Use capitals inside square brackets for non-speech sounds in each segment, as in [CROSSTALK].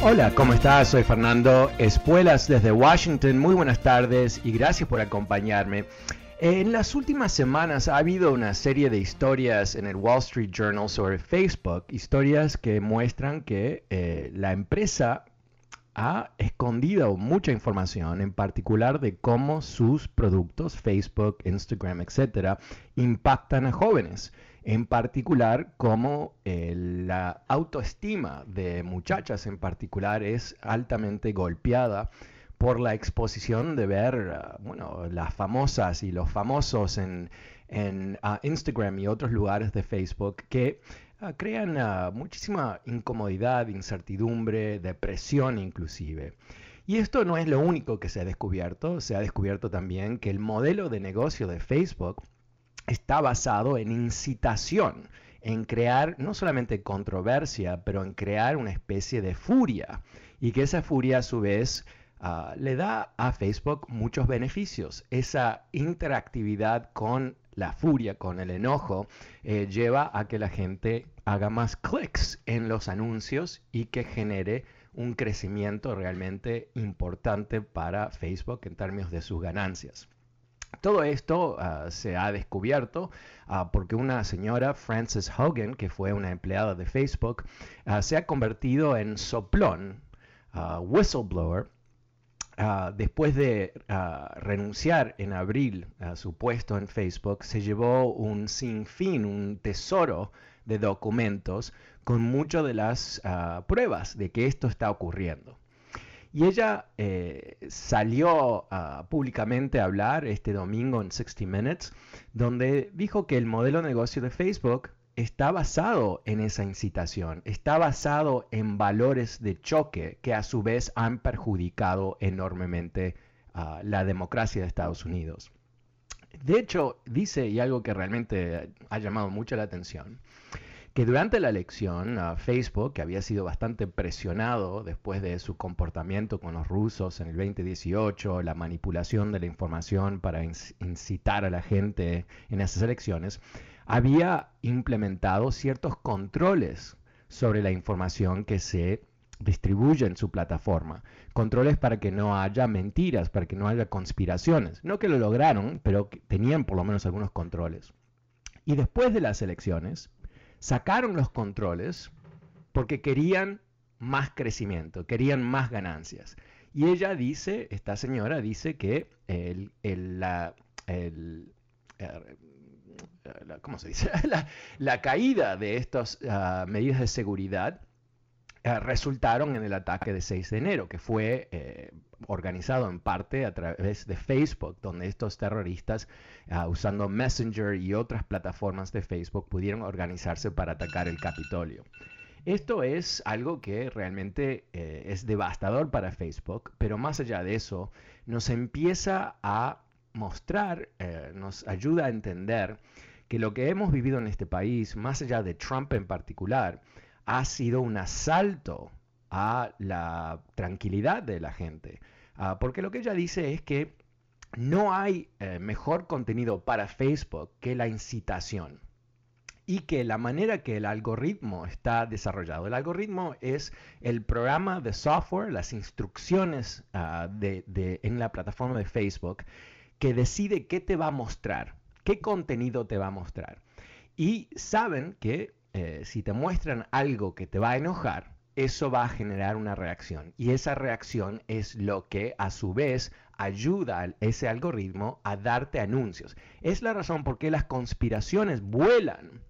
Hola, ¿cómo estás? Soy Fernando Espuelas desde Washington. Muy buenas tardes y gracias por acompañarme. En las últimas semanas ha habido una serie de historias en el Wall Street Journal sobre Facebook, historias que muestran que eh, la empresa ha escondido mucha información, en particular de cómo sus productos, Facebook, Instagram, etcétera, impactan a jóvenes en particular cómo eh, la autoestima de muchachas en particular es altamente golpeada por la exposición de ver, ah, bueno, las famosas y los famosos en, ah, Instagram y otros lugares de Facebook que ah, crean muchísima incomodidad, incertidumbre, depresión inclusive. Y esto no es lo único que se ha descubierto, se ha descubierto también que el modelo de negocio de Facebook está basado en incitación, en crear no solamente controversia, pero en crear una especie de furia. Y que esa furia a su vez ah, le da a Facebook muchos beneficios. Esa interactividad con la furia, con el enojo, eh, lleva a que la gente haga más clics en los anuncios y que genere un crecimiento realmente importante para Facebook en términos de sus ganancias. Todo esto ah, se ha descubierto ah, porque una señora, Frances Hogan, que fue una empleada de Facebook, ah, se ha convertido en soplón, whistleblower, después de renunciar en abril a su puesto en Facebook, se llevó un sinfín, un tesoro de documentos con muchas de las pruebas de que esto está ocurriendo. Y ella eh, salió públicamente a hablar este domingo en 60 Minutes, donde dijo que el modelo de negocio de Facebook está basado en esa incitación, está basado en valores de choque que a su vez han perjudicado enormemente la democracia de Estados Unidos. De hecho, dice, y algo que realmente ha llamado mucho la atención, que durante la elección Facebook, que había sido bastante presionado después de su comportamiento con los rusos en el 2018, la manipulación de la información para incitar a la gente en esas elecciones, había implementado ciertos controles sobre la información que se distribuye en su plataforma. Controles para que no haya mentiras, para que no haya conspiraciones. No que lo lograron, pero tenían por lo menos algunos controles. Y después de las elecciones, sacaron los controles porque querían más crecimiento, querían más ganancias. Y ella dice, esta señora dice que el, la, ¿cómo se dice? [LAUGHS] La, caída de estas ah, medidas de seguridad ah, resultaron en el ataque de 6 de enero, que fue eh, organizado en parte a través de Facebook, donde estos terroristas, ah, usando Messenger y otras plataformas de Facebook, pudieron organizarse para atacar el Capitolio. Esto es algo que realmente eh, es devastador para Facebook, pero más allá de eso, nos empieza a mostrar, eh, nos ayuda a entender que lo que hemos vivido en este país, más allá de Trump en particular, ha sido un asalto a la tranquilidad de la gente. Ah, porque lo que ella dice es que no hay eh, mejor contenido para Facebook que la incitación y que la manera que el algoritmo está desarrollado. El algoritmo es el programa de software, las instrucciones ah, de, en la plataforma de Facebook que decide qué te va a mostrar, qué contenido te va a mostrar. Y saben que eh, si te muestran algo que te va a enojar, eso va a generar una reacción. Y esa reacción es lo que a su vez ayuda a ese algoritmo a darte anuncios. Es la razón por qué las conspiraciones vuelan,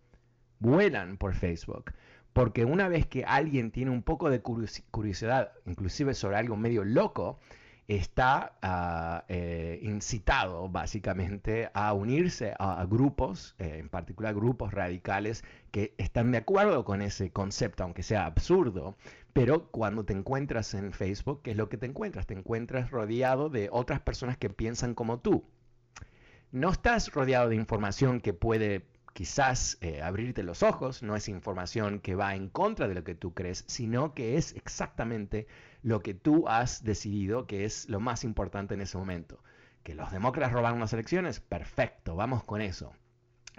vuelan por Facebook. Porque una vez que alguien tiene un poco de curiosidad, inclusive sobre algo medio loco, está ah, eh, incitado básicamente a unirse a, grupos, eh, en particular grupos radicales que están de acuerdo con ese concepto, aunque sea absurdo, pero cuando te encuentras en Facebook, ¿qué es lo que te encuentras? Te encuentras rodeado de otras personas que piensan como tú. No estás rodeado de información que puede quizás eh, abrirte los ojos, no es información que va en contra de lo que tú crees, sino que es exactamente lo que tú has decidido que es lo más importante en ese momento. Que los demócratas robaron las elecciones, perfecto, vamos con eso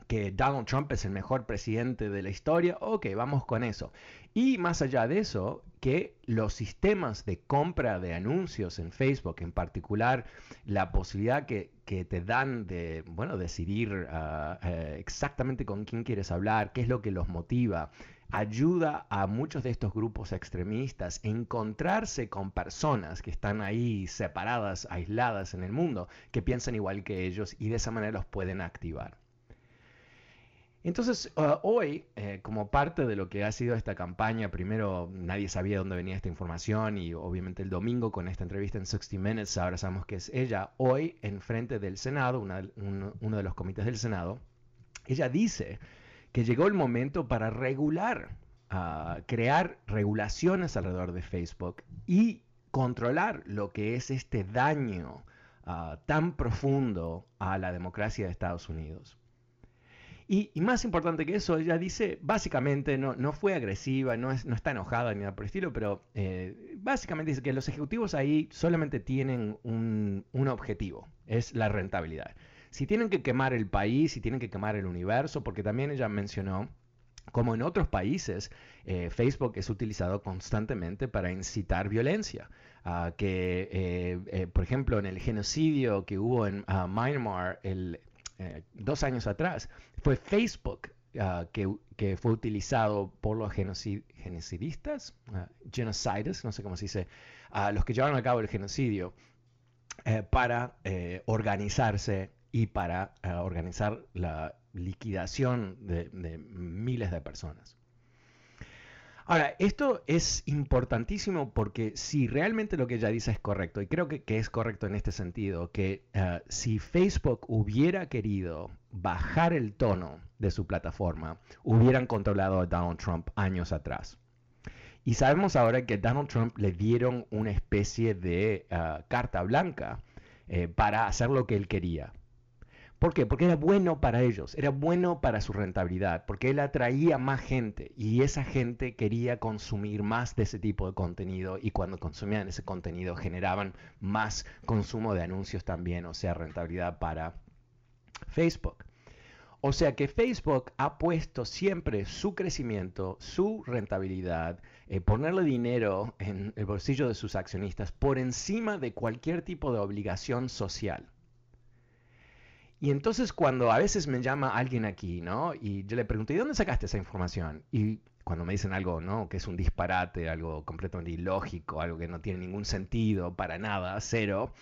que Donald Trump es el mejor presidente de la historia, ok, vamos con eso. Y más allá de eso, que los sistemas de compra de anuncios en Facebook, en particular la posibilidad que, te dan de, bueno, decidir ah, eh, exactamente con quién quieres hablar, qué es lo que los motiva, ayuda a muchos de estos grupos extremistas a encontrarse con personas que están ahí separadas, aisladas en el mundo, que piensan igual que ellos y de esa manera los pueden activar. Entonces, uh, hoy, eh, como parte de lo que ha sido esta campaña, primero nadie sabía dónde venía esta información y obviamente el domingo con esta entrevista en 60 Minutes, ahora sabemos que es ella, hoy en frente del Senado, uno de los comités del Senado, ella dice que llegó el momento para regular, uh, crear regulaciones alrededor de Facebook y controlar lo que es este daño uh, tan profundo a la democracia de Estados Unidos. Y, más importante que eso, ella dice, básicamente, no, no fue agresiva, no, es, no está enojada ni nada por el estilo, pero eh, básicamente dice que los ejecutivos ahí solamente tienen un, un objetivo, es la rentabilidad. Si tienen que quemar el país, si tienen que quemar el universo, porque también ella mencionó como en otros países, eh, Facebook es utilizado constantemente para incitar violencia. Ah, que, eh, por ejemplo, en el genocidio que hubo en uh, Myanmar, el, eh, dos años atrás, fue Facebook ah, que, fue utilizado por los genocidistas, uh, genocides, no sé cómo se dice, a los que llevaron a cabo el genocidio, eh, para eh, organizarse y para organizar la liquidación de miles de personas. Ahora, esto es importantísimo porque si realmente lo que ella dice es correcto, y creo que, es correcto en este sentido, que eh, si Facebook hubiera querido bajar el tono de su plataforma, hubieran controlado a Donald Trump años atrás. Y sabemos ahora que Donald Trump le dieron una especie de eh, carta blanca eh, para hacer lo que él quería. ¿Por qué? Porque era bueno para ellos, era bueno para su rentabilidad, porque él atraía más gente y esa gente quería consumir más de ese tipo de contenido y cuando consumían ese contenido generaban más consumo de anuncios también, o sea, rentabilidad para Facebook. O sea que Facebook ha puesto siempre su crecimiento, su rentabilidad, eh, ponerle dinero en el bolsillo de sus accionistas por encima de cualquier tipo de obligación social. Y entonces cuando a veces me llama alguien aquí, ¿no? Y yo le pregunto, ¿y dónde sacaste esa información? Y cuando me dicen algo, ¿no? Que es un disparate, algo completamente ilógico, algo que no tiene ningún sentido, para nada, cero.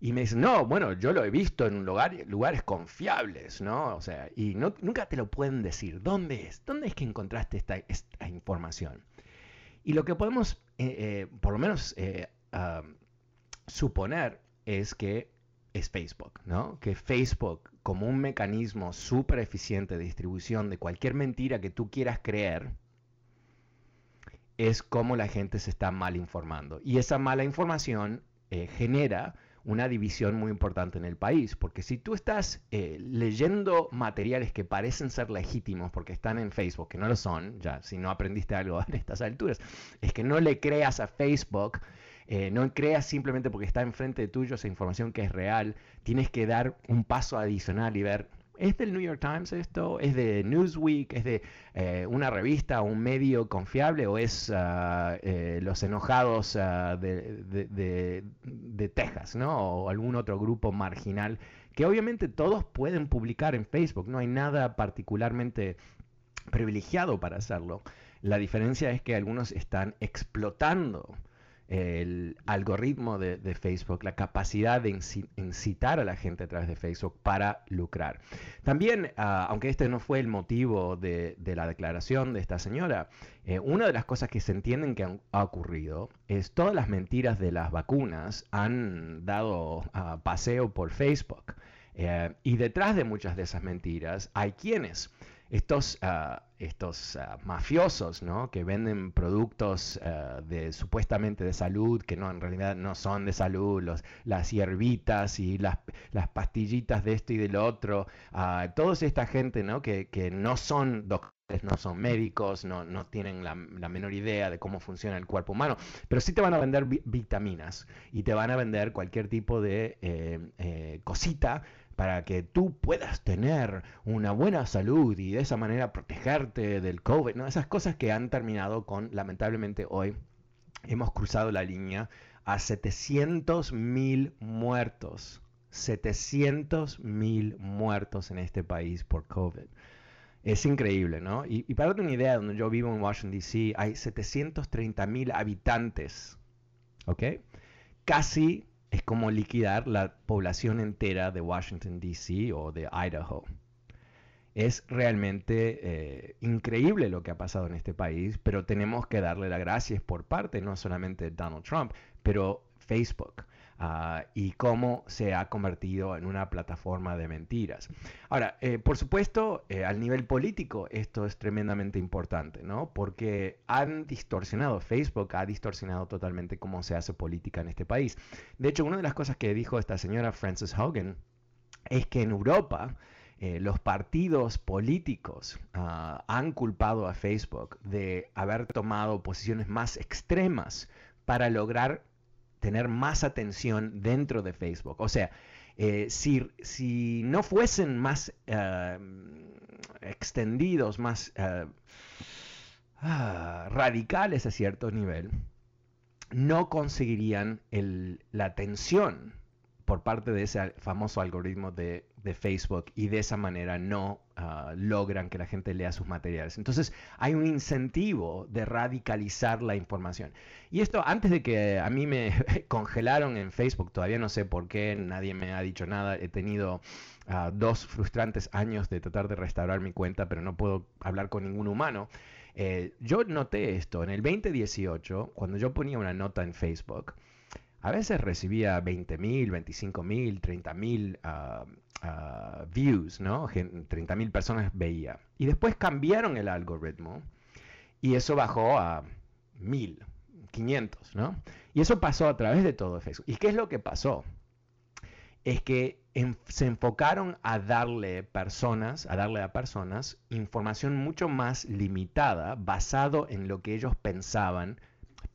Y me dicen, no, bueno, yo lo he visto en lugar, lugares confiables, ¿no? O sea, y nunca te lo pueden decir. ¿Dónde es? ¿Dónde es que encontraste esta, esta información? Y lo que podemos, eh, eh, por lo menos, eh, ah, suponer es que es Facebook, ¿no? Que Facebook, como un mecanismo súper eficiente de distribución de cualquier mentira que tú quieras creer, es como la gente se está mal informando. Y esa mala información eh, genera una división muy importante en el país, porque si tú estás eh, leyendo materiales que parecen ser legítimos porque están en Facebook, que no lo son, ya si no aprendiste algo [LAUGHS] en estas alturas, es que no le creas a Facebook Eh, no creas simplemente porque está enfrente de tuyo esa información que es real. Tienes que dar un paso adicional y ver, ¿Es del New York Times esto? ¿Es de Newsweek? ¿Es de eh, una revista o un medio confiable? ¿O es ah, eh, los enojados ah, de, Texas, ¿no? O algún otro grupo marginal que obviamente todos pueden publicar en Facebook. No hay nada particularmente privilegiado para hacerlo. La diferencia es que algunos están explotando el algoritmo de, Facebook, la capacidad de incitar a la gente a través de Facebook para lucrar. También, ah, aunque este no fue el motivo de, la declaración de esta señora, eh, una de las cosas que se entienden que ha ocurrido es todas las mentiras de las vacunas han dado ah, paseo por Facebook. Eh, y detrás de muchas de esas mentiras hay quienes estos, ah, estos ah, mafiosos ¿no? que venden productos ah, de, supuestamente de salud, que no, en realidad no son de salud, los, las hierbitas y las, las pastillitas de esto y del otro, toda esta gente ¿no? Que, que, no son doctores, no son médicos, no, no tienen la, la, menor idea de cómo funciona el cuerpo humano, pero sí te van a vender vitaminas y te van a vender cualquier tipo de eh, eh, cosita para que tú puedas tener una buena salud y de esa manera protegerte del COVID, ¿no? Esas cosas que han terminado con, lamentablemente hoy, hemos cruzado la línea a 700 mil muertos. 700 mil muertos en este país por COVID. Es increíble, ¿no? Y, y, para darte una idea, donde yo vivo en Washington, D.C., hay 730 mil habitantes, ¿ok? Casi es como liquidar la población entera de Washington, D.C. o de Idaho. Es realmente eh, increíble lo que ha pasado en este país, pero tenemos que darle las gracias por parte no solamente de Donald Trump, pero Facebook. Ah, y cómo se ha convertido en una plataforma de mentiras. Ahora, eh, por supuesto, eh, al nivel político esto es tremendamente importante, ¿no? Porque han distorsionado, Facebook ha distorsionado totalmente cómo se hace política en este país. De hecho, una de las cosas que dijo esta señora Frances Hogan es que en Europa, eh, los partidos políticos ah, han culpado a Facebook de haber tomado posiciones más extremas para lograr tener más atención dentro de Facebook. O sea, eh, si, si, no fuesen más eh, extendidos, más eh, ah, radicales a cierto nivel, no conseguirían la atención por parte de ese famoso algoritmo de, Facebook y de esa manera no ah, logran que la gente lea sus materiales. Entonces hay un incentivo de radicalizar la información. Y esto antes de que a mí me [LAUGHS] congelaron en Facebook, todavía no sé por qué, nadie me ha dicho nada, he tenido ah, dos frustrantes años de tratar de restaurar mi cuenta, pero no puedo hablar con ningún humano. Eh, yo noté esto en el 2018, cuando yo ponía una nota en Facebook, a veces recibía 20.000, 25.000, 30.000 uh, views, ¿no? 30.000 personas veía. Y después cambiaron el algoritmo y eso bajó a 1.000, 500, ¿no? Y eso pasó a través de todo Facebook. ¿Y qué es lo que pasó? Es que se enfocaron a darle personas, a darle a personas información mucho más limitada, basado en lo que ellos pensaban,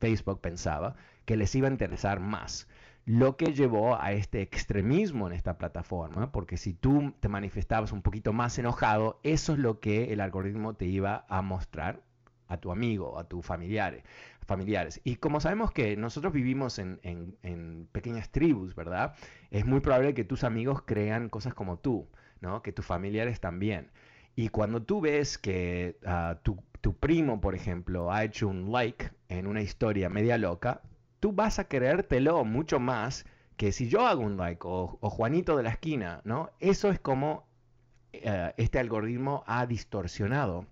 Facebook pensaba, que les iba a interesar más. Lo que llevó a este extremismo en esta plataforma, porque si tú te manifestabas un poquito más enojado, eso es lo que el algoritmo te iba a mostrar a tu amigo, a tus familiares. familiares. Y como sabemos que nosotros vivimos en, pequeñas tribus, ¿verdad? Es muy probable que tus amigos crean cosas como tú, ¿no? Que tus familiares también. Y cuando tú ves que ah, tu, tu primo, por ejemplo, ha hecho un like en una historia media loca, tú vas a creértelo mucho más que si yo hago un like o, Juanito de la esquina, ¿no? Eso es como eh, este algoritmo ha distorsionado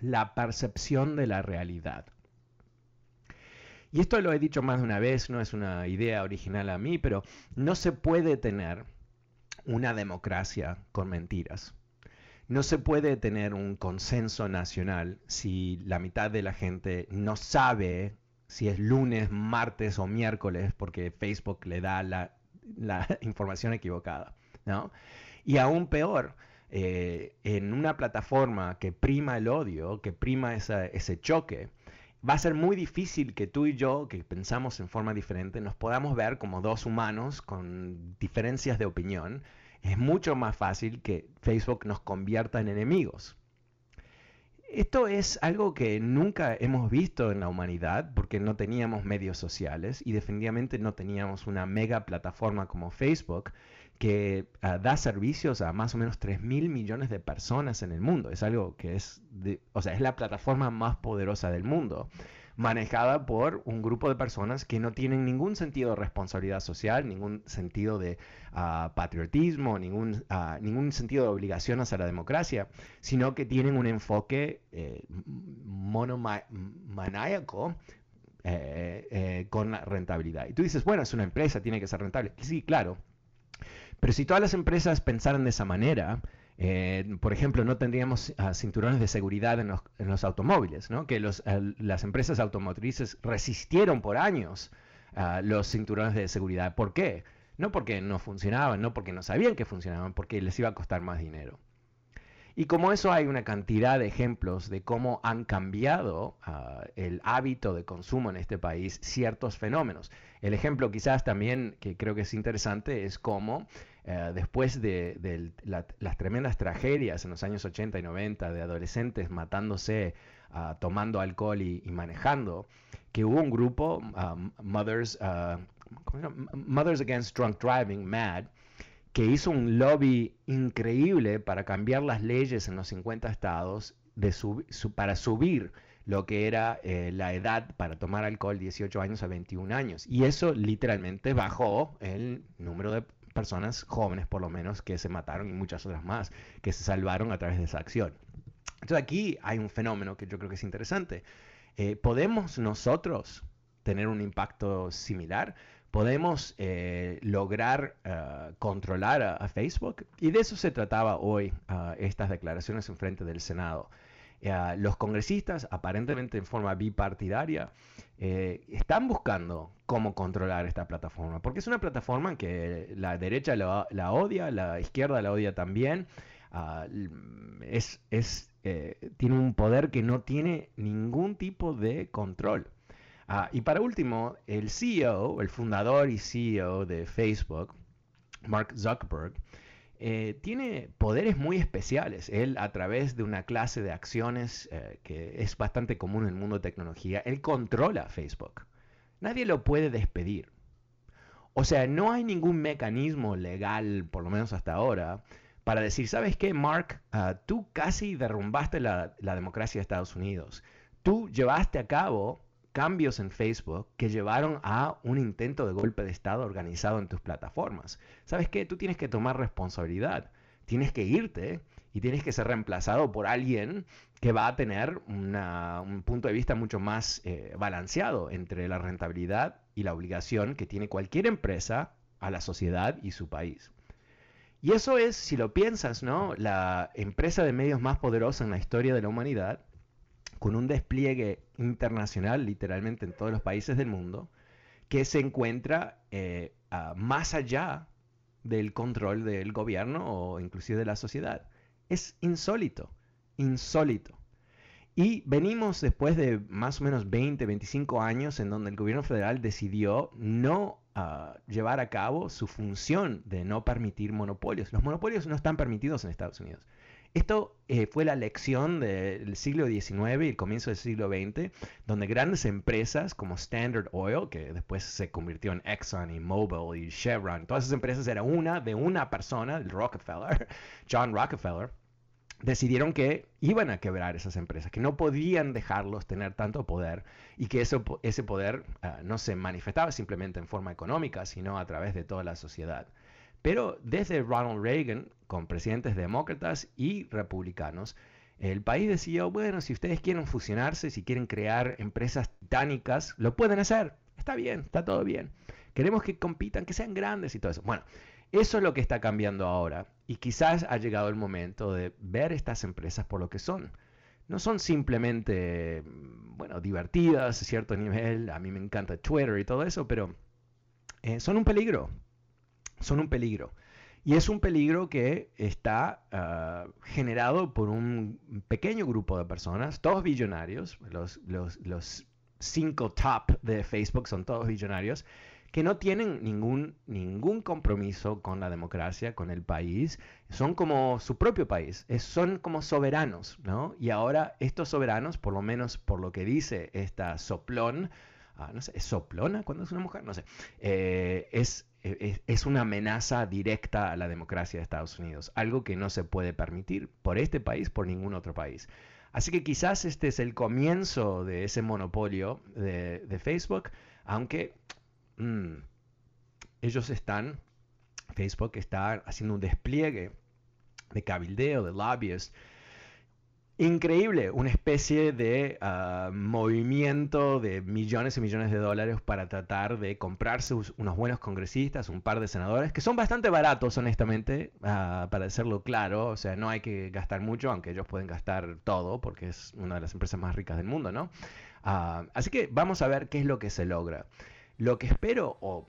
la percepción de la realidad. Y esto lo he dicho más de una vez, no es una idea original a mí, pero no se puede tener una democracia con mentiras. No se puede tener un consenso nacional si la mitad de la gente no sabe si es lunes, martes o miércoles, porque Facebook le da la, [LAUGHS] información equivocada. ¿no? Y aún peor, eh, en una plataforma que prima el odio, que prima ese choque, va a ser muy difícil que tú y yo, que pensamos en forma diferente, nos podamos ver como dos humanos con diferencias de opinión. Es mucho más fácil que Facebook nos convierta en enemigos. Esto es algo que nunca hemos visto en la humanidad porque no teníamos medios sociales y definitivamente no teníamos una mega plataforma como Facebook que ah, da servicios a más o menos 3 mil millones de personas en el mundo. Es algo que es, o sea, es la plataforma más poderosa del mundo, manejada por un grupo de personas que no tienen ningún sentido de responsabilidad social, ningún sentido de ah, patriotismo, ningún, ah, ningún sentido de obligación hacia la democracia, sino que tienen un enfoque eh, eh, eh, con la rentabilidad. Y tú dices, bueno, es una empresa, tiene que ser rentable. Sí, claro, pero si todas las empresas pensaran de esa manera, eh, por ejemplo, no tendríamos ah, cinturones de seguridad en los, automóviles, ¿no? que las empresas automotrices resistieron por años uh, los cinturones de seguridad. ¿Por qué? No porque no funcionaban, no porque no sabían que funcionaban, porque les iba a costar más dinero. Y como eso hay una cantidad de ejemplos de cómo han cambiado ah, el hábito de consumo en este país ciertos fenómenos. El ejemplo quizás también que creo que es interesante es cómo eh, después de, las tremendas tragedias en los años 80 y 90 de adolescentes matándose, ah, tomando alcohol y, manejando, que hubo un grupo, ah, Mothers, Mothers Against Drunk Driving, MAD, que hizo un lobby increíble para cambiar las leyes en los 50 estados para subir lo que era eh, la edad para tomar alcohol 18 años a 21 años. Y eso literalmente bajó el número de personas jóvenes, por lo menos, que se mataron y muchas otras más que se salvaron a través de esa acción. Entonces aquí hay un fenómeno que yo creo que es interesante. Eh, ¿Podemos nosotros tener un impacto similar? Podemos eh, lograr eh, controlar a, Facebook. Y de eso se trataba hoy uh, estas declaraciones en frente del Senado. los congresistas, aparentemente en forma bipartidaria, están buscando cómo controlar esta plataforma, porque es una plataforma que la derecha la, odia, la izquierda la odia también. es tiene un poder que no tiene ningún tipo de control. Ah, y para último, el CEO, el fundador y CEO de Facebook, Mark Zuckerberg, eh, tiene poderes muy especiales. Él, a través de una clase de acciones eh, que es bastante común en el mundo de tecnología, él controla Facebook. Nadie lo puede despedir. O sea, no hay ningún mecanismo legal, por lo menos hasta ahora, para decir, ¿sabes qué, Mark? Ah, tú casi derrumbaste la, la democracia de Estados Unidos. Tú llevaste a cabo cambios en Facebook que llevaron a un intento de golpe de Estado organizado en tus plataformas. ¿Sabes qué? Tú tienes que tomar responsabilidad. Tienes que irte y tienes que ser reemplazado por alguien que va a tener un punto de vista mucho más eh, balanceado entre la rentabilidad y la obligación que tiene cualquier empresa a la sociedad y su país. Y eso es, si lo piensas, ¿no? La empresa de medios más poderosa en la historia de la humanidad con un despliegue internacional literalmente en todos los países del mundo, que se encuentra eh, más allá del control del gobierno o inclusive de la sociedad. Es insólito, insólito. Y venimos después de más o menos 20, 25 años en donde el gobierno federal decidió no ah, llevar a cabo su función de no permitir monopolios. Los monopolios no están permitidos en Estados Unidos. Esto eh, fue la lección del siglo XIX y el comienzo del siglo XX, donde grandes empresas como Standard Oil, que después se convirtió en Exxon y Mobil y Chevron, todas esas empresas eran una de una persona, el Rockefeller, [LAUGHS] John Rockefeller, decidieron que iban a quebrar esas empresas, que no podían dejarlos tener tanto poder y que eso, ese poder ah, no se manifestaba simplemente en forma económica, sino a través de toda la sociedad. Pero desde Ronald Reagan, con presidentes demócratas y republicanos, el país decidió, bueno, si ustedes quieren fusionarse, si quieren crear empresas titánicas, lo pueden hacer. Está bien, está todo bien. Queremos que compitan, que sean grandes y todo eso. Bueno, eso es lo que está cambiando ahora. Y quizás ha llegado el momento de ver estas empresas por lo que son. No son simplemente, bueno, divertidas a cierto nivel. A mí me encanta Twitter y todo eso, pero eh, son un peligro son un peligro. Y es un peligro que está ah, generado por un pequeño grupo de personas, todos billonarios, los, los, cinco top de Facebook son todos billonarios que no tienen ningún, ningún compromiso con la democracia, con el país, son como su propio país, son como soberanos, ¿no? Y ahora estos soberanos, por lo menos por lo que dice esta soplón, ah, no sé, ¿es soplona cuando es una mujer? No sé, eh, es, es, es, una amenaza directa a la democracia de Estados Unidos, algo que no se puede permitir por este país, por ningún otro país. Así que quizás este es el comienzo de ese monopolio de, de Facebook, aunque Mm. ellos están, Facebook está haciendo un despliegue de cabildeo, de lobbyist, increíble, una especie de ah, movimiento de millones y millones de dólares para tratar de comprarse unos buenos congresistas, un par de senadores, que son bastante baratos, honestamente, uh, para decirlo claro, o sea, no hay que gastar mucho, aunque ellos pueden gastar todo, porque es una de las empresas más ricas del mundo, ¿no? Uh, así que vamos a ver qué es lo que se logra. Lo que espero o...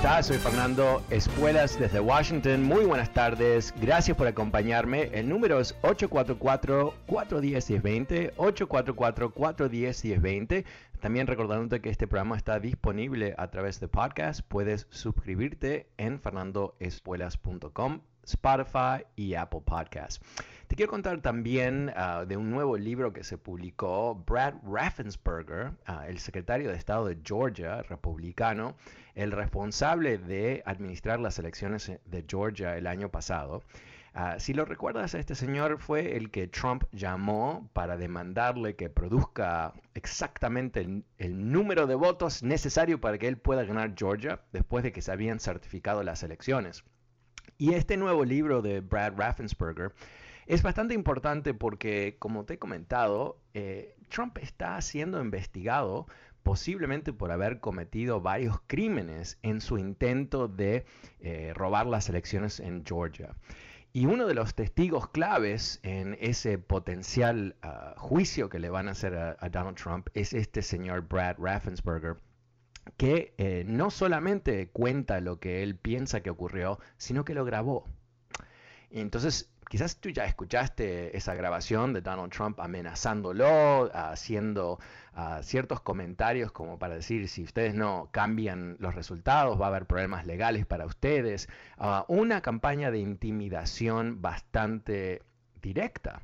estás? Soy Fernando Espuelas desde Washington. Muy buenas tardes. Gracias por acompañarme. El número es 844-410-1020. 844-410-1020. También recordándote que este programa está disponible a través de podcast. Puedes suscribirte en fernandoespuelas.com Spotify y Apple Podcasts. Te quiero contar también ah, de un nuevo libro que se publicó. Brad Raffensperger, ah, el secretario de Estado de Georgia, republicano, el responsable de administrar las elecciones de Georgia el año pasado. Ah, si lo recuerdas, este señor fue el que Trump llamó para demandarle que produzca exactamente el, el, número de votos necesario para que él pueda ganar Georgia después de que se habían certificado las elecciones. Y este nuevo libro de Brad Raffensperger es bastante importante porque, como te he comentado, eh, Trump está siendo investigado posiblemente por haber cometido varios crímenes en su intento de eh, robar las elecciones en Georgia. Y uno de los testigos claves en ese potencial ah, juicio que le van a hacer a, Donald Trump es este señor Brad Raffensperger, que eh, no solamente cuenta lo que él piensa que ocurrió, sino que lo grabó. entonces, quizás tú ya escuchaste esa grabación de Donald Trump amenazándolo, haciendo ah, ciertos comentarios como para decir, si ustedes no cambian los resultados, va a haber problemas legales para ustedes. Ah, una campaña de intimidación bastante directa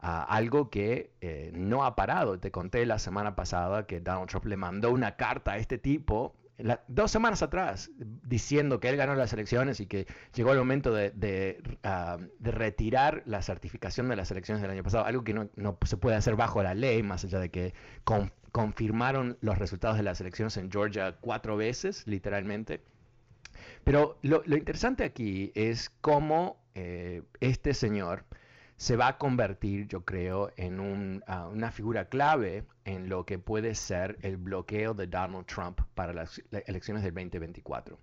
algo que eh, no ha parado. Te conté la semana pasada que Donald Trump le mandó una carta a este tipo dos semanas atrás diciendo que él ganó las elecciones y que llegó el momento de, ah, retirar la certificación de las elecciones del año pasado, algo que no, se puede hacer bajo la ley, más allá de que confirmaron los resultados de las elecciones en Georgia cuatro veces, literalmente. Pero lo, interesante aquí es cómo eh, este señor se va a convertir, yo creo, en ah, una figura clave en lo que puede ser el bloqueo de Donald Trump para las, elecciones del 2024.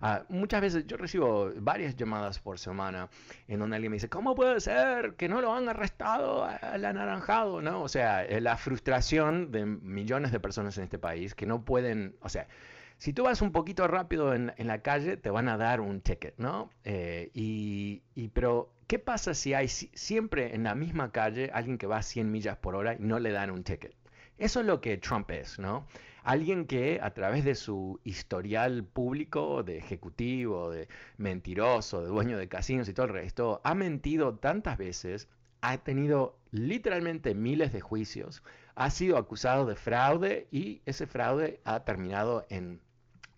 Ah, muchas veces yo recibo varias llamadas por semana en donde alguien me dice, ¿cómo puede ser que no lo han arrestado al anaranjado? ¿No? O sea, eh, la frustración de millones de personas en este país que no pueden, o sea, si tú vas un poquito rápido en, la calle, te van a dar un ticket, ¿no? Eh, y, pero, ¿qué pasa si hay siempre en la misma calle alguien que va a 100 millas por hora y no le dan un ticket? Eso es lo que Trump es, ¿no? Alguien que a través de su historial público, de ejecutivo, de mentiroso, de dueño de casinos y todo el resto, ha mentido tantas veces, ha tenido literalmente miles de juicios, ha sido acusado de fraude y ese fraude ha terminado en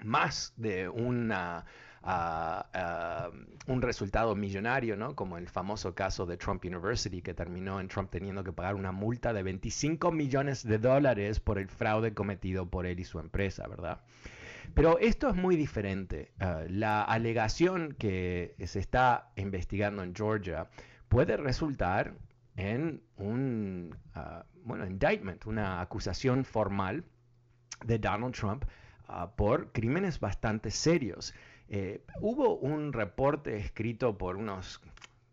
más de una, ah, un resultado millonario, ¿no? como el famoso caso de Trump University, que terminó en Trump teniendo que pagar una multa de 25 millones de dólares por el fraude cometido por él y su empresa, ¿verdad? Pero esto es muy diferente. Ah, la alegación que se está investigando en Georgia puede resultar en un bueno, indictment, una acusación formal de Donald Trump Ah, por crímenes bastante serios. Eh, hubo un reporte escrito por unos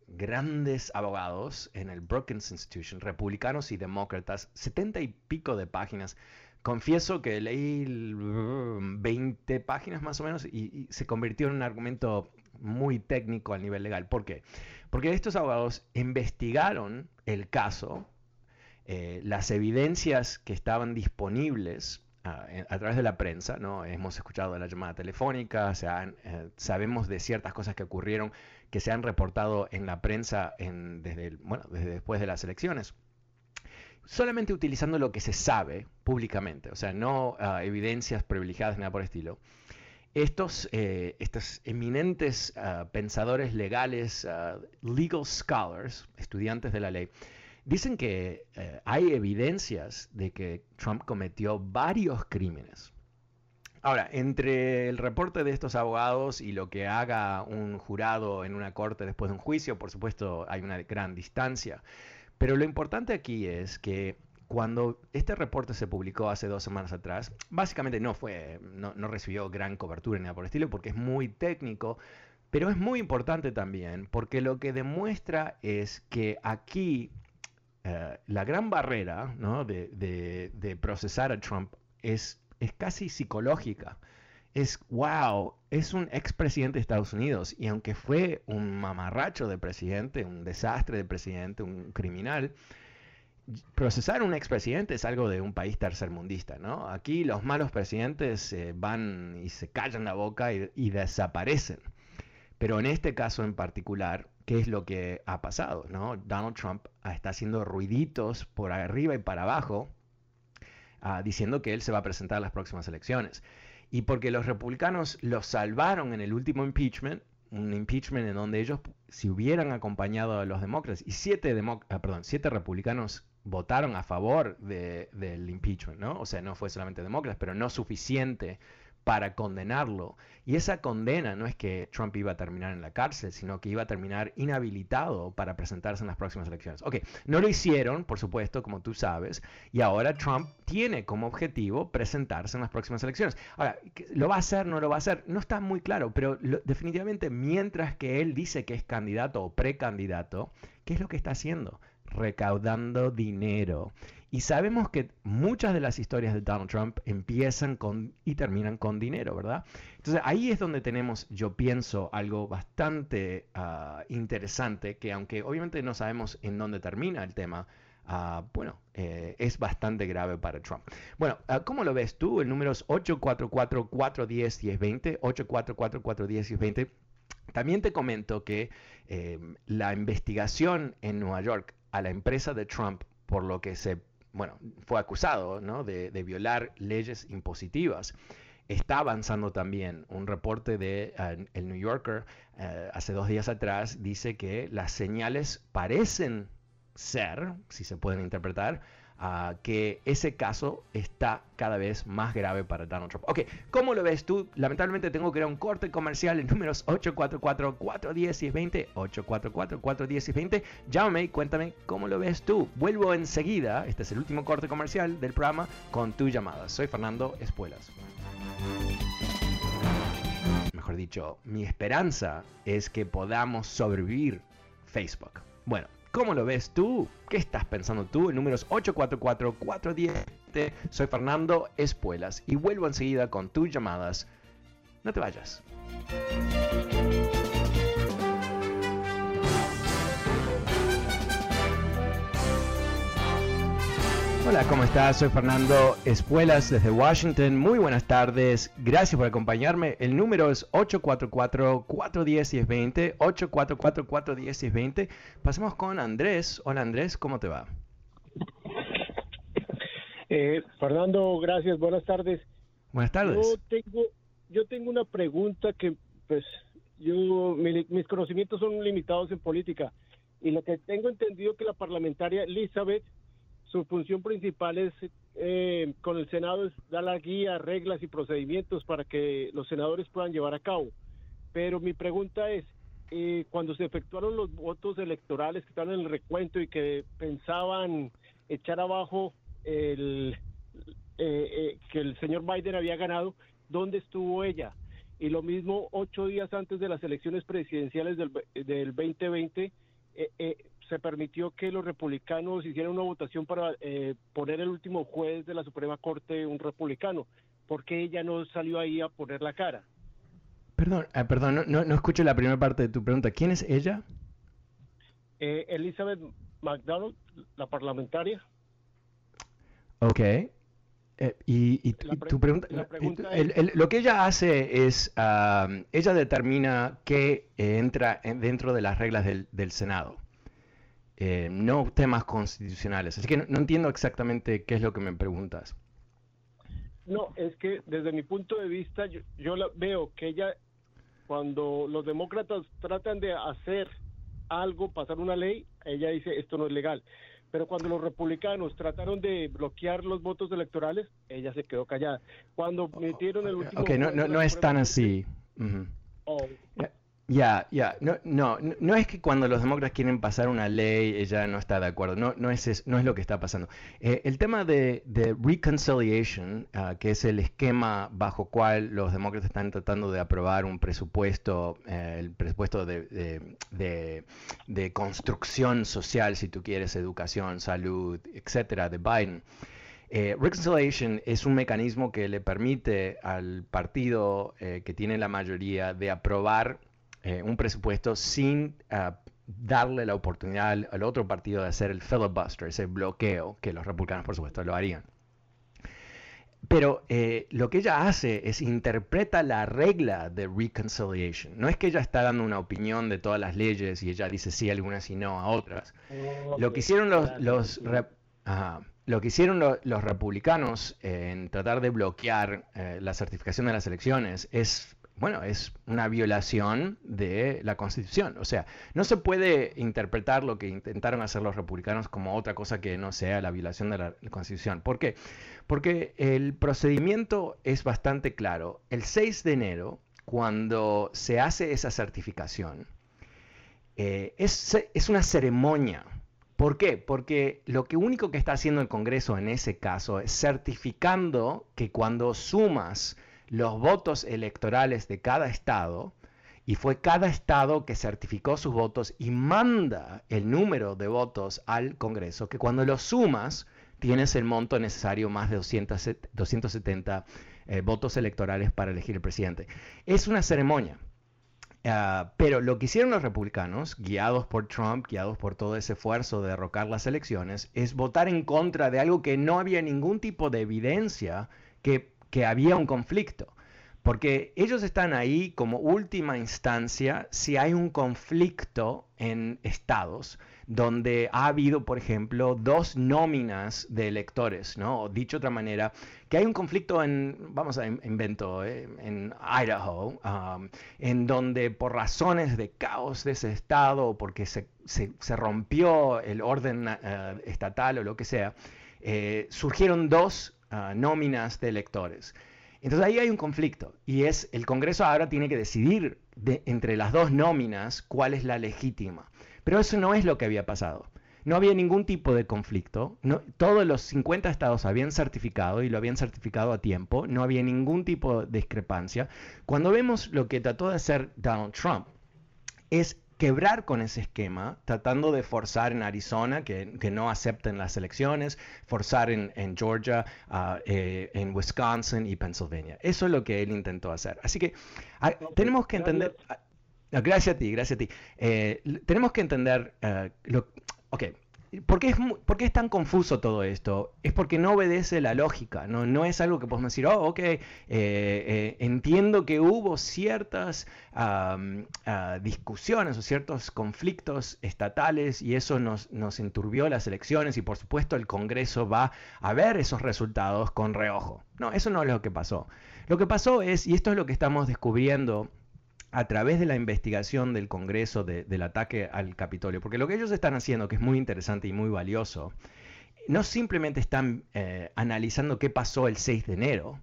grandes abogados en el Brookings Institution, republicanos y demócratas, setenta y pico de páginas. Confieso que leí 20 páginas más o menos y, se convirtió en un argumento muy técnico a nivel legal. ¿Por qué? Porque estos abogados investigaron el caso, eh, las evidencias que estaban disponibles a, través de la prensa, ¿no? Hemos escuchado la llamada telefónica, eh, sabemos de ciertas cosas que ocurrieron que se han reportado en la prensa desde, bueno, desde después de las elecciones solamente utilizando lo que se sabe públicamente, o sea, no ah, evidencias privilegiadas ni nada por estilo, estos, eh, estos eminentes ah, pensadores legales, ah, legal scholars, estudiantes de la ley, dicen que eh, hay evidencias de que Trump cometió varios crímenes. Ahora, entre el reporte de estos abogados y lo que haga un jurado en una corte después de un juicio, por supuesto, hay una gran distancia. Pero lo importante aquí es que cuando este reporte se publicó hace dos semanas atrás, básicamente no fue, no, recibió gran cobertura ni nada por el estilo, porque es muy técnico, pero es muy importante también, porque lo que demuestra es que aquí eh, la gran barrera de, procesar a Trump es, es casi psicológica. Es, wow, es un expresidente de Estados Unidos y aunque fue un mamarracho de presidente, un desastre de presidente, un criminal, procesar un expresidente es algo de un país tercermundista, ¿no? Aquí los malos presidentes eh, van y se callan la boca y, desaparecen. Pero en este caso en particular, ¿qué es lo que ha pasado? ¿no? Donald Trump está haciendo ruiditos por arriba y para abajo, ah, diciendo que él se va a presentar a las próximas elecciones. Y porque los republicanos lo salvaron en el último impeachment, un impeachment en donde ellos, si hubieran acompañado a los demócratas, y siete, ah, perdón, republicanos votaron a favor del impeachment, ¿no? O sea, no fue solamente demócratas, pero no suficiente para condenarlo. Y esa condena no es que Trump iba a terminar en la cárcel, sino que iba a terminar inhabilitado para presentarse en las próximas elecciones. Ok, no lo hicieron, por supuesto, como tú sabes, y ahora Trump tiene como objetivo presentarse en las próximas elecciones. Ahora, ¿lo va a hacer? ¿No lo va a hacer? No está muy claro, pero definitivamente mientras que él dice que es candidato o precandidato, ¿qué es lo que está haciendo? recaudando dinero. Y sabemos que muchas de las historias de Donald Trump empiezan con y terminan con dinero, ¿verdad? Entonces ahí es donde tenemos, yo pienso, algo bastante ah, interesante, que aunque obviamente no sabemos en dónde termina el tema, ah, bueno, eh, es bastante grave para Trump. Bueno, uh, ¿cómo lo ves tú? El número es 844-410-1020, 844-410-1020. También te comento que eh, la investigación en Nueva York a la empresa de Trump por lo que se, bueno, fue acusado de, violar leyes impositivas. Está avanzando también. Un reporte de eh, el New Yorker eh, hace dos días atrás dice que las señales parecen ser, si se pueden interpretar, que ese caso está cada vez más grave para Donald Trump. Ok, ¿cómo lo ves tú? Lamentablemente tengo que ir a un corte comercial en números 844-410-20, 844-410-20. Llámame y cuéntame cómo lo ves tú. Vuelvo enseguida, este es el último corte comercial del programa, con tu llamada. Soy Fernando Espuelas. Mejor dicho, mi esperanza es que podamos sobrevivir Facebook. Bueno, ¿Cómo lo ves tú? ¿Qué estás pensando tú? El número es 844-410. Soy Fernando Espuelas y vuelvo enseguida con tus llamadas. No te vayas. Hola, ¿cómo estás? Soy Fernando Espuelas desde Washington. Muy buenas tardes. Gracias por acompañarme. El número es 844-410-1020. 844-410-1020. Pasemos con Andrés. Hola Andrés, ¿cómo te va? Eh, Fernando, gracias. Buenas tardes. Buenas tardes. Yo tengo, yo tengo una pregunta que, pues, yo, mis conocimientos son limitados en política. Y lo que tengo entendido que la parlamentaria Elizabeth su función principal es eh, con el Senado es dar la guía, reglas y procedimientos para que los senadores puedan llevar a cabo. Pero mi pregunta es, eh, cuando se efectuaron los votos electorales que estaban en el recuento y que pensaban echar abajo el eh, que el señor Biden había ganado, ¿dónde estuvo ella? Y lo mismo ocho días antes de las elecciones presidenciales del, del 2020, eh, se permitió que los republicanos hicieran una votación para eh, poner el último juez de la Suprema Corte un republicano. ¿Por qué ella no salió ahí a poner la cara? Perdón, eh, perdón, no, no, escucho la primera parte de tu pregunta. ¿Quién es ella? Eh, Elizabeth McDonald, la parlamentaria. Ok. Eh, y, tu pregunta, lo que ella hace es, ella determina qué entra dentro de las reglas del, Senado, no temas constitucionales. Así que no, entiendo exactamente qué es lo que me preguntas. No, es que desde mi punto de vista yo, yo la, veo que ella cuando los demócratas tratan de hacer algo, pasar una ley, ella dice esto no es legal. Pero cuando los republicanos trataron de bloquear los votos electorales, ella se quedó callada. Cuando metieron el último... Ok, no, no, es tan así. Ya, ya, no, no, no es que cuando los demócratas quieren pasar una ley ella no está de acuerdo, no, no, es, no es lo que está pasando. Eh, el tema de, reconciliation, ah, que es el esquema bajo cual los demócratas están tratando de aprobar un presupuesto, eh, el presupuesto de, de, construcción social, si tú quieres, educación, salud, etcétera, de Biden. Eh, reconciliation es un mecanismo que le permite al partido que tiene la mayoría de aprobar eh, un presupuesto sin ah, darle la oportunidad al, otro partido de hacer el filibuster, ese bloqueo, que los republicanos por supuesto lo harían. Pero eh, lo que ella hace es interpreta la regla de reconciliation. No es que ella está dando una opinión de todas las leyes y ella dice sí a algunas y no a otras. lo que hicieron los, los lo que hicieron los republicanos en tratar de bloquear eh, la certificación de las elecciones es bueno, es una violación de la Constitución. O sea, no se puede interpretar lo que intentaron hacer los republicanos como otra cosa que no sea la violación de la Constitución. ¿Por qué? Porque el procedimiento es bastante claro. El 6 de enero, cuando se hace esa certificación, eh, es, es una ceremonia. ¿Por qué? Porque lo que único que está haciendo el Congreso en ese caso es certificando que cuando sumas los votos electorales de cada estado y fue cada estado que certificó sus votos y manda el número de votos al Congreso, que cuando lo sumas tienes el monto necesario, más de 270 eh, votos electorales para elegir el presidente. Es una ceremonia. Ah, pero lo que hicieron los republicanos, guiados por Trump, guiados por todo ese esfuerzo de derrocar las elecciones, es votar en contra de algo que no había ningún tipo de evidencia que que había un conflicto. Porque ellos están ahí como última instancia si hay un conflicto en estados donde ha habido, por ejemplo, dos nóminas de electores, ¿no? O dicho de otra manera, que hay un conflicto en, vamos a invento, ¿eh? en Idaho, um, en donde por razones de caos de ese estado, o porque se, rompió el orden eh, estatal o lo que sea, eh, surgieron dos nóminas de electores. Entonces ahí hay un conflicto y es el Congreso ahora tiene que decidir entre las dos nóminas cuál es la legítima. Pero eso no es lo que había pasado. No había ningún tipo de conflicto. Todos los 50 estados habían certificado y lo habían certificado a tiempo. No había ningún tipo de discrepancia. Cuando vemos lo que trató de hacer Donald Trump, es quebrar con ese esquema, tratando de forzar en Arizona que, no acepten las elecciones, forzar en, Georgia, ah, eh, en Wisconsin y Pennsylvania. Eso es lo que él intentó hacer. Así que ah, tenemos que entender... Ah, gracias a ti, gracias a ti. Eh, tenemos que entender... lo, ok, ¿Por qué, es, es, tan confuso todo esto? Es porque no obedece la lógica, no, no es algo que podemos decir, oh, ok, eh, eh, entiendo que hubo ciertas discusiones o ciertos conflictos estatales y eso nos, nos enturbió las elecciones y por supuesto el Congreso va a ver esos resultados con reojo. No, eso no es lo que pasó. Lo que pasó es, y esto es lo que estamos descubriendo a través de la investigación del Congreso del ataque al Capitolio, porque lo que ellos están haciendo, que es muy interesante y muy valioso, no simplemente están eh, analizando qué pasó el 6 de enero,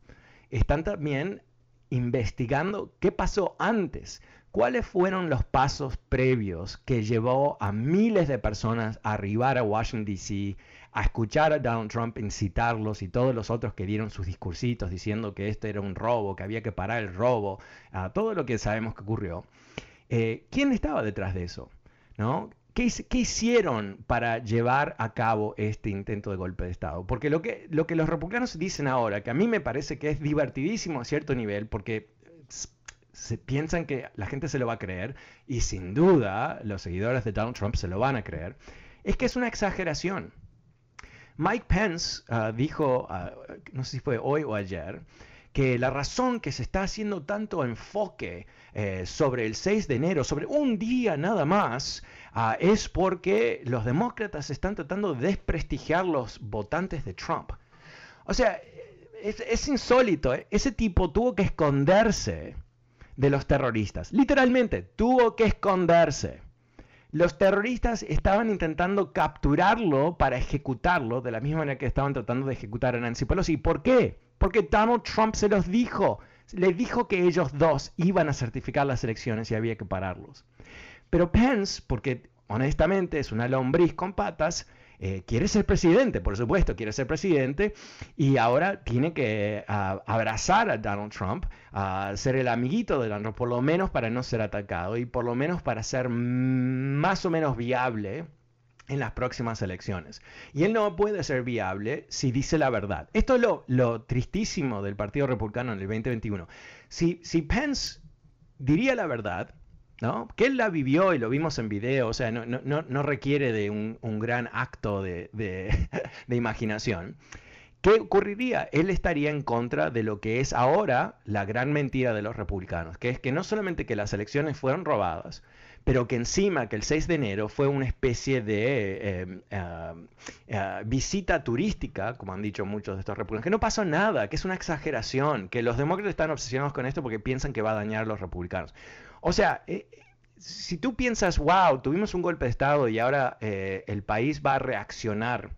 están también investigando qué pasó antes, cuáles fueron los pasos previos que llevó a miles de personas a arribar a Washington, D.C., a escuchar a Donald Trump incitarlos y todos los otros que dieron sus discursitos diciendo que esto era un robo, que había que parar el robo, a todo lo que sabemos que ocurrió. Eh, ¿Quién estaba detrás de eso? ¿No? ¿Qué, hicieron para llevar a cabo este intento de golpe de Estado? Porque lo que, lo que los republicanos dicen ahora, que a mí me parece que es divertidísimo a cierto nivel, porque se, piensan que la gente se lo va a creer, y sin duda los seguidores de Donald Trump se lo van a creer, es que es una exageración. Mike Pence ah, dijo, ah, no sé si fue hoy o ayer, que la razón que se está haciendo tanto enfoque eh, sobre el 6 de enero, sobre un día nada más, ah, es porque los demócratas están tratando de desprestigiar los votantes de Trump. O sea, es, insólito. ¿eh? Ese tipo tuvo que esconderse de los terroristas. Literalmente, tuvo que esconderse. Los terroristas estaban intentando capturarlo para ejecutarlo de la misma manera que estaban tratando de ejecutar a Nancy Pelosi. ¿Por qué? Porque Donald Trump se los dijo. Le dijo que ellos dos iban a certificar las elecciones y había que pararlos. Pero Pence, porque honestamente es una lombriz con patas, eh, quiere ser presidente, por supuesto, quiere ser presidente y ahora tiene que abrazar a Donald Trump, a ser el amiguito de Donald por lo menos para no ser atacado y por lo menos para ser más o menos viable en las próximas elecciones. Y él no puede ser viable si dice la verdad. Esto es lo, tristísimo del Partido Republicano en el 2021. Si, si Pence diría la verdad, ¿no? Que él la vivió y lo vimos en video, o sea, no, requiere de un, gran acto [LAUGHS] de, imaginación. ¿Qué ocurriría? Él estaría en contra de lo que es ahora la gran mentira de los republicanos, que es que no solamente que las elecciones fueron robadas, pero que encima que el 6 de enero fue una especie de eh, eh, eh, visita turística, como han dicho muchos de estos republicanos, que no pasó nada, que es una exageración, que los demócratas están obsesionados con esto porque piensan que va a dañar a los republicanos. O sea, si tú piensas, wow, tuvimos un golpe de Estado y ahora el país va a reaccionar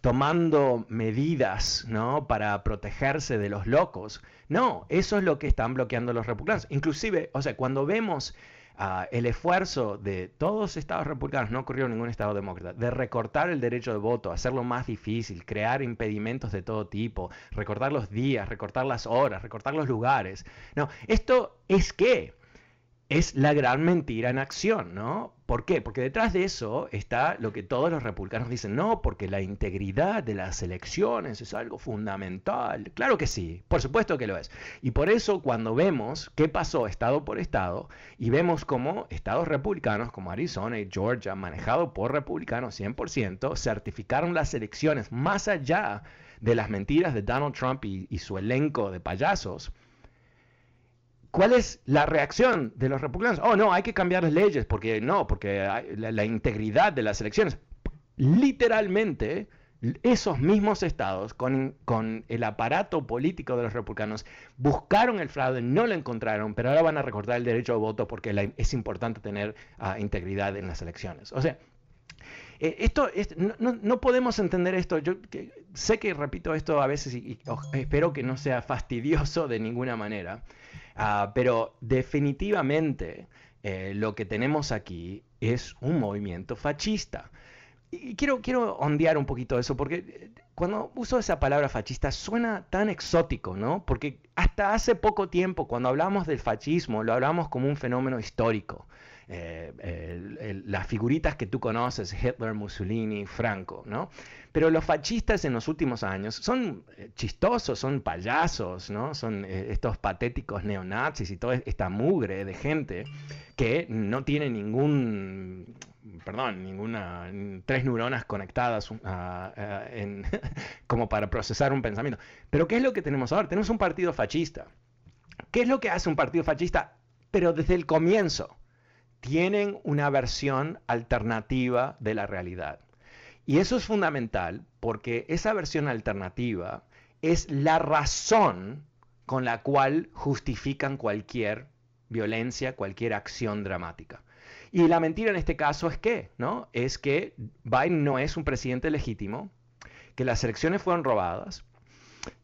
tomando medidas ¿no? para protegerse de los locos. No, eso es lo que están bloqueando los republicanos. Inclusive, o sea, cuando vemos el esfuerzo de todos los estados republicanos, no ocurrió en ningún estado demócrata, de recortar el derecho de voto, hacerlo más difícil, crear impedimentos de todo tipo, recortar los días, recortar las horas, recortar los lugares. No, esto es que es la gran mentira en acción, ¿no? ¿Por qué? Porque detrás de eso está lo que todos los republicanos dicen, no, porque la integridad de las elecciones es algo fundamental. Claro que sí, por supuesto que lo es. Y por eso cuando vemos qué pasó estado por estado y vemos cómo estados republicanos como Arizona y Georgia, manejado por republicanos 100%, certificaron las elecciones más allá de las mentiras de Donald Trump y, y su elenco de payasos, ¿Cuál es la reacción de los republicanos? Oh, no, hay que cambiar las leyes, porque no, porque la, integridad de las elecciones. Literalmente, esos mismos estados, con, el aparato político de los republicanos, buscaron el fraude, no lo encontraron, pero ahora van a recordar el derecho de voto porque es importante tener ah, integridad en las elecciones. O sea, eh, esto, no, podemos entender esto. Yo sé que repito esto a veces y, espero que no sea fastidioso de ninguna manera. Ah, pero definitivamente eh, lo que tenemos aquí es un movimiento fascista. Y quiero, quiero ondear un poquito eso, porque eh, cuando uso esa palabra fascista suena tan exótico, ¿no? Porque hasta hace poco tiempo, cuando hablamos del fascismo, lo hablamos como un fenómeno histórico. Eh, las figuritas que tú conoces, Hitler, Mussolini, Franco, ¿no? Pero los fascistas en los últimos años son eh, chistosos, son payasos, ¿no? Son eh, estos patéticos neonazis y toda esta mugre de gente que no tiene ningún, perdón, ninguna, tres neuronas conectadas [LAUGHS] como para procesar un pensamiento. Pero ¿qué es lo que tenemos ahora? Tenemos un partido fascista. ¿Qué es lo que hace un partido fascista? Pero desde el comienzo tienen una versión alternativa de la realidad. Y eso es fundamental porque esa versión alternativa es la razón con la cual justifican cualquier violencia, cualquier acción dramática. Y la mentira en este caso es que, ¿no? Es que Biden no es un presidente legítimo, que las elecciones fueron robadas,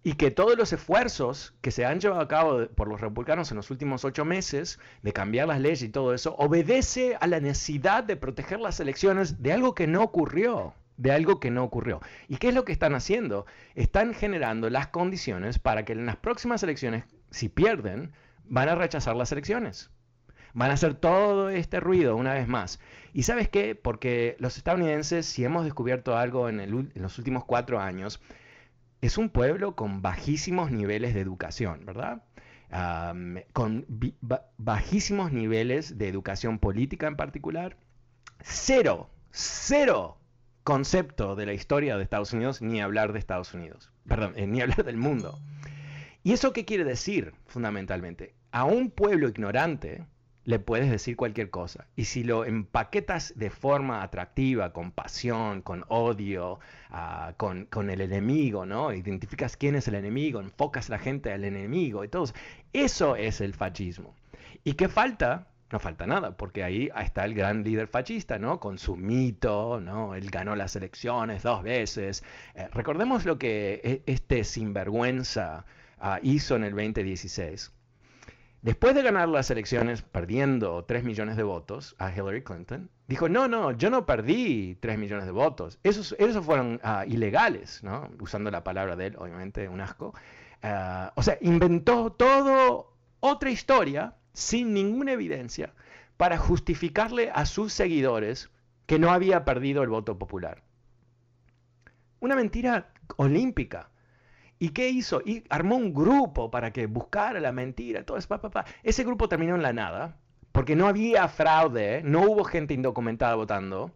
y que todos los esfuerzos que se han llevado a cabo por los republicanos en los últimos ocho meses de cambiar las leyes y todo eso obedece a la necesidad de proteger las elecciones de algo que no ocurrió de algo que no ocurrió. ¿Y qué es lo que están haciendo? Están generando las condiciones para que en las próximas elecciones, si pierden, van a rechazar las elecciones. Van a hacer todo este ruido una vez más. ¿Y sabes qué? Porque los estadounidenses, si hemos descubierto algo en, en los últimos cuatro años, es un pueblo con bajísimos niveles de educación, ¿verdad? con bajísimos niveles de educación política en particular, cero, cero concepto de la historia de Estados Unidos, ni hablar de Estados Unidos, perdón, eh, ni [LAUGHS] hablar del mundo. ¿Y eso qué quiere decir fundamentalmente? A un pueblo ignorante, le puedes decir cualquier cosa. Y si lo empaquetas de forma atractiva, con pasión, con odio, ah, con, el enemigo, ¿no? Identificas quién es el enemigo, enfocas la gente al enemigo y todo. Eso es el fascismo. ¿Y qué falta? No falta nada, porque ahí está el gran líder fascista, ¿no? Con su mito, ¿no? Él ganó las elecciones dos veces. Eh, recordemos lo que e, este sinvergüenza ah, hizo en el 2016 Después de ganar las elecciones perdiendo 3 millones de votos a Hillary Clinton, dijo, no, no, yo no perdí 3 millones de votos. Esos, esos fueron ah, ilegales. Usando la palabra de él, obviamente, un asco. Ah, o sea, inventó todo otra historia sin ninguna evidencia para justificarle a sus seguidores que no había perdido el voto popular. Una mentira olímpica. ¿Y qué hizo? Y armó un grupo para que buscara la mentira, todo eso, Ese grupo terminó en la nada, porque no había fraude, no hubo gente indocumentada votando,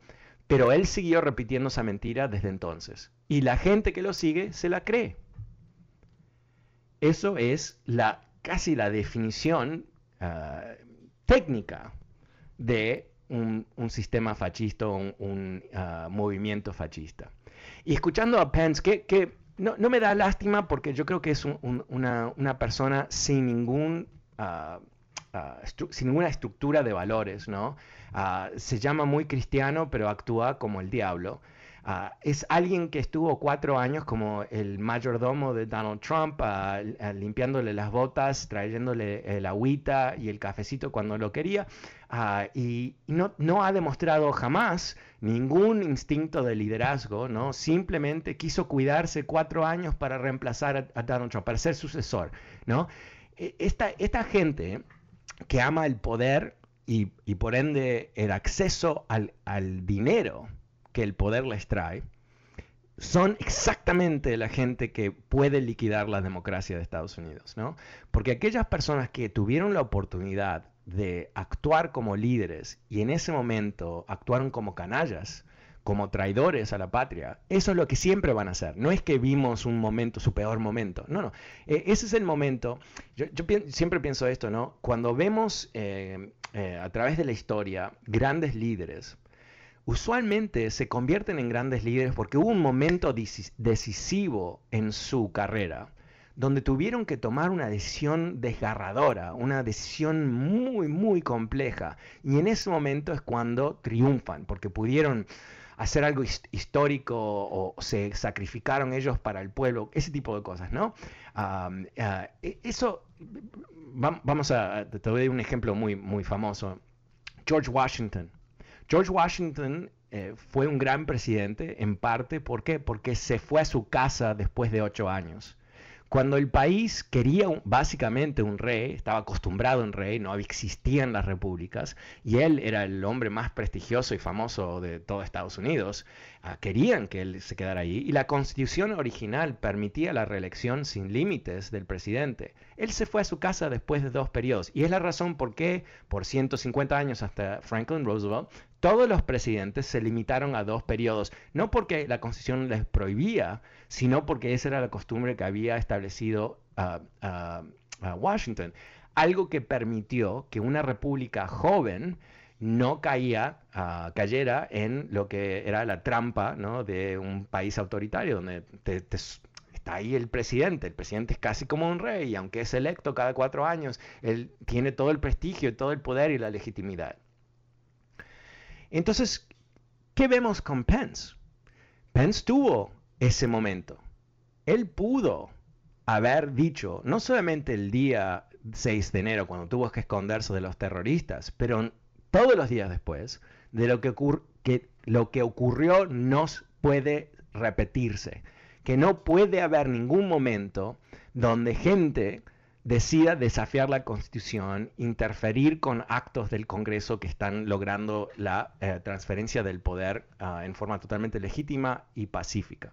pero él siguió repitiendo esa mentira desde entonces. Y la gente que lo sigue se la cree. Eso es la, casi la definición ah, técnica de un, sistema fascista, un, un ah, movimiento fascista. Y escuchando a Pence, que no, no, me da lástima porque yo creo que es una, persona sin ningún... Ah, sin ninguna estructura de valores, ¿no? Ah, se llama muy cristiano, pero actúa como el diablo. Ah, es alguien que estuvo cuatro años como el mayordomo de Donald Trump, ah, ah, limpiándole las botas, trayéndole el agüita y el cafecito cuando lo quería, y no, no, ha demostrado jamás ningún instinto de liderazgo, ¿no? Simplemente quiso cuidarse cuatro años para reemplazar a, Donald Trump, para ser sucesor, ¿no? E, esta, esta gente que ama el poder y, y por ende el acceso al, al dinero, que el poder les trae, son exactamente la gente que puede liquidar la democracia de Estados Unidos, ¿no? Porque aquellas personas que tuvieron la oportunidad de actuar como líderes y en ese momento actuaron como canallas, como traidores a la patria, eso es lo que siempre van a hacer. No es que vimos un momento, su peor momento. No, no. E, ese es el momento. Yo, siempre pienso esto, ¿no? Cuando vemos eh, eh, a través de la historia grandes líderes, usualmente se convierten en grandes líderes porque hubo un momento decisivo en su carrera donde tuvieron que tomar una decisión desgarradora, una decisión muy, muy compleja. Y en ese momento es cuando triunfan, porque pudieron hacer algo histórico o se sacrificaron ellos para el pueblo, ese tipo de cosas, ¿no? Ah, e, eso, vamos a, te doy un ejemplo muy, muy famoso. George Washington. George Washington eh, fue un gran presidente, en parte, ¿por qué? Porque se fue a su casa después de ocho años. Cuando el país quería básicamente un rey, estaba acostumbrado a un rey, no existían las repúblicas, y él era el hombre más prestigioso y famoso de todo Estados Unidos, querían que él se quedara ahí, y la constitución original permitía la reelección sin límites del presidente. Él se fue a su casa después de dos periodos, y es la razón por qué, por 150 años hasta Franklin Roosevelt, todos los presidentes se limitaron a dos periodos, no porque la constitución les prohibía, sino porque esa era la costumbre que había establecido Washington. Algo que permitió que una república joven no caía, ah, cayera en lo que era la trampa de un país autoritario, donde está ahí el presidente. El presidente es casi como un rey, y aunque es electo cada cuatro años, él tiene todo el prestigio, todo el poder y la legitimidad. Entonces, ¿qué vemos con Pence? Pence tuvo ese momento. Él pudo haber dicho, no solamente el día 6 de enero, cuando tuvo que esconderse de los terroristas, pero todos los días después, de lo que, que lo que ocurrió no puede repetirse, que no puede haber ningún momento donde gente decida desafiar la Constitución, interferir con actos del Congreso que están logrando la eh, transferencia del poder ah, en forma totalmente legítima y pacífica.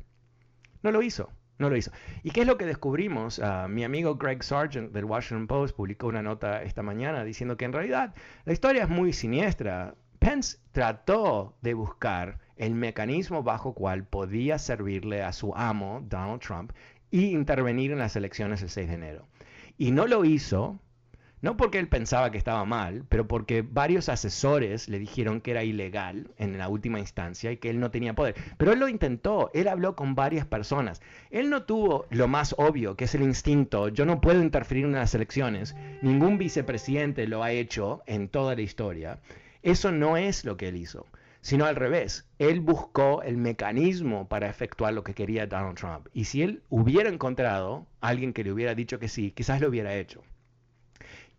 No lo hizo. No lo hizo. ¿Y qué es lo que descubrimos? Ah, mi amigo Greg Sargent del Washington Post publicó una nota esta mañana diciendo que en realidad la historia es muy siniestra. Pence trató de buscar el mecanismo bajo cual podía servirle a su amo, Donald Trump, y intervenir en las elecciones el 6 de enero. Y no lo hizo no porque él pensaba que estaba mal, pero porque varios asesores le dijeron que era ilegal en la última instancia y que él no tenía poder. Pero él lo intentó, él habló con varias personas. Él no tuvo lo más obvio, que es el instinto, yo no puedo interferir en las elecciones, ningún vicepresidente lo ha hecho en toda la historia. Eso no es lo que él hizo, sino al revés. Él buscó el mecanismo para efectuar lo que quería Donald Trump. Y si él hubiera encontrado a alguien que le hubiera dicho que sí, quizás lo hubiera hecho.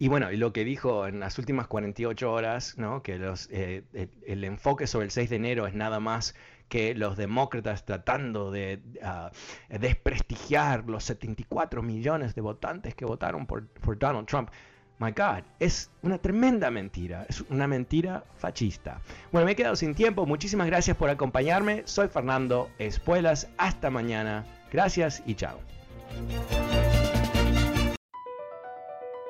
Y bueno, y lo que dijo en las últimas 48 horas, ¿no? que los, eh, el, enfoque sobre el 6 de enero es nada más que los demócratas tratando de ah, desprestigiar los 74 millones de votantes que votaron por, por Donald Trump. My God, es una tremenda mentira, es una mentira fascista. Bueno, me he quedado sin tiempo, muchísimas gracias por acompañarme, soy Fernando Espuelas, hasta mañana, gracias y chao.